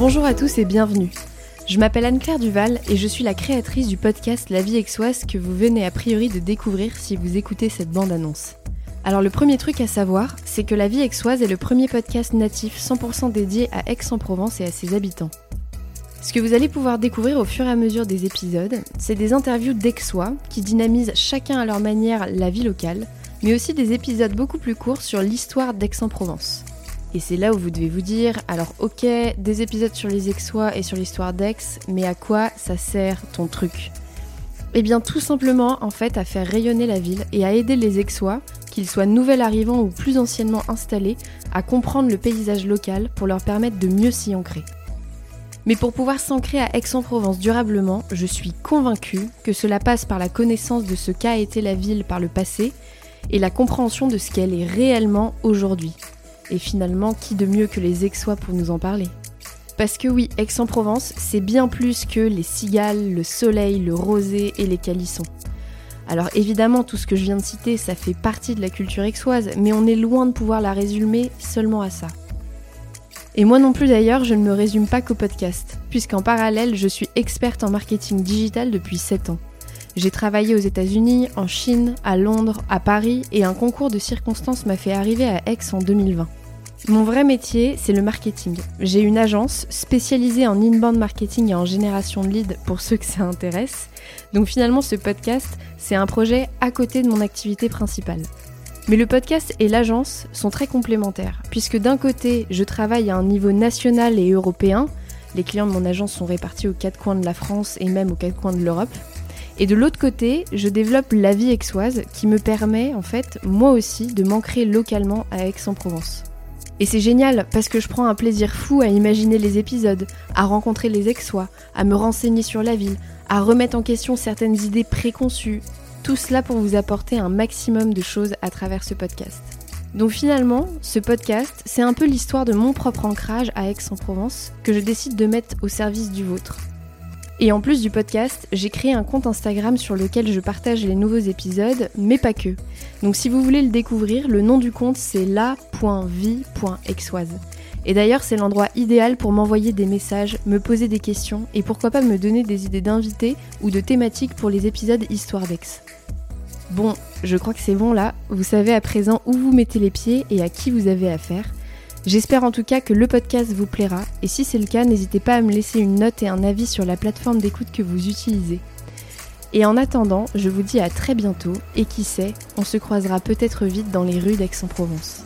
Bonjour à tous et bienvenue. Je m'appelle Anne-Claire Duval et je suis la créatrice du podcast La vie aixoise que vous venez a priori de découvrir si vous écoutez cette bande-annonce. Alors le premier truc à savoir, c'est que La vie aixoise est le premier podcast natif 100% dédié à Aix-en-Provence et à ses habitants. Ce que vous allez pouvoir découvrir au fur et à mesure des épisodes, c'est des interviews d'Aixois qui dynamisent chacun à leur manière la vie locale, mais aussi des épisodes beaucoup plus courts sur l'histoire d'Aix-en-Provence. Et c'est là où vous devez vous dire, alors ok, des épisodes sur les Aixois et sur l'histoire d'Aix, mais à quoi ça sert ton truc? Eh bien tout simplement en fait à faire rayonner la ville et à aider les Aixois, qu'ils soient nouvel arrivants ou plus anciennement installés, à comprendre le paysage local pour leur permettre de mieux s'y ancrer. Mais pour pouvoir s'ancrer à Aix-en-Provence durablement, je suis convaincue que cela passe par la connaissance de ce qu'a été la ville par le passé et la compréhension de ce qu'elle est réellement aujourd'hui. Et finalement, qui de mieux que les Aixois pour nous en parler? Parce que oui, Aix-en-Provence, c'est bien plus que les cigales, le soleil, le rosé et les calissons. Alors évidemment, tout ce que je viens de citer, ça fait partie de la culture aixoise, mais on est loin de pouvoir la résumer seulement à ça. Et moi non plus d'ailleurs, je ne me résume pas qu'au podcast, puisqu'en parallèle, je suis experte en marketing digital depuis 7 ans. J'ai travaillé aux États-Unis, en Chine, à Londres, à Paris, et un concours de circonstances m'a fait arriver à Aix en 2020. Mon vrai métier, c'est le marketing. J'ai une agence spécialisée en inbound marketing et en génération de leads pour ceux que ça intéresse. Donc finalement, ce podcast, c'est un projet à côté de mon activité principale. Mais le podcast et l'agence sont très complémentaires, puisque d'un côté, je travaille à un niveau national et européen. Les clients de mon agence sont répartis aux quatre coins de la France et même aux quatre coins de l'Europe. Et de l'autre côté, je développe la vie aixoise qui me permet, en fait, moi aussi, de m'ancrer localement à Aix-en-Provence. Et c'est génial parce que je prends un plaisir fou à imaginer les épisodes, à rencontrer les ex-sois, à me renseigner sur la ville, à remettre en question certaines idées préconçues. Tout cela pour vous apporter un maximum de choses à travers ce podcast. Donc finalement, ce podcast, c'est un peu l'histoire de mon propre ancrage à Aix-en-Provence que je décide de mettre au service du vôtre. Et en plus du podcast, j'ai créé un compte Instagram sur lequel je partage les nouveaux épisodes, mais pas que. Donc si vous voulez le découvrir, le nom du compte c'est la.vie.exoise. Et d'ailleurs, c'est l'endroit idéal pour m'envoyer des messages, me poser des questions et pourquoi pas me donner des idées d'invités ou de thématiques pour les épisodes Histoire d'Aix. Bon, je crois que c'est bon là, vous savez à présent où vous mettez les pieds et à qui vous avez affaire. J'espère en tout cas que le podcast vous plaira et si c'est le cas, n'hésitez pas à me laisser une note et un avis sur la plateforme d'écoute que vous utilisez. Et en attendant, je vous dis à très bientôt et qui sait, on se croisera peut-être vite dans les rues d'Aix-en-Provence.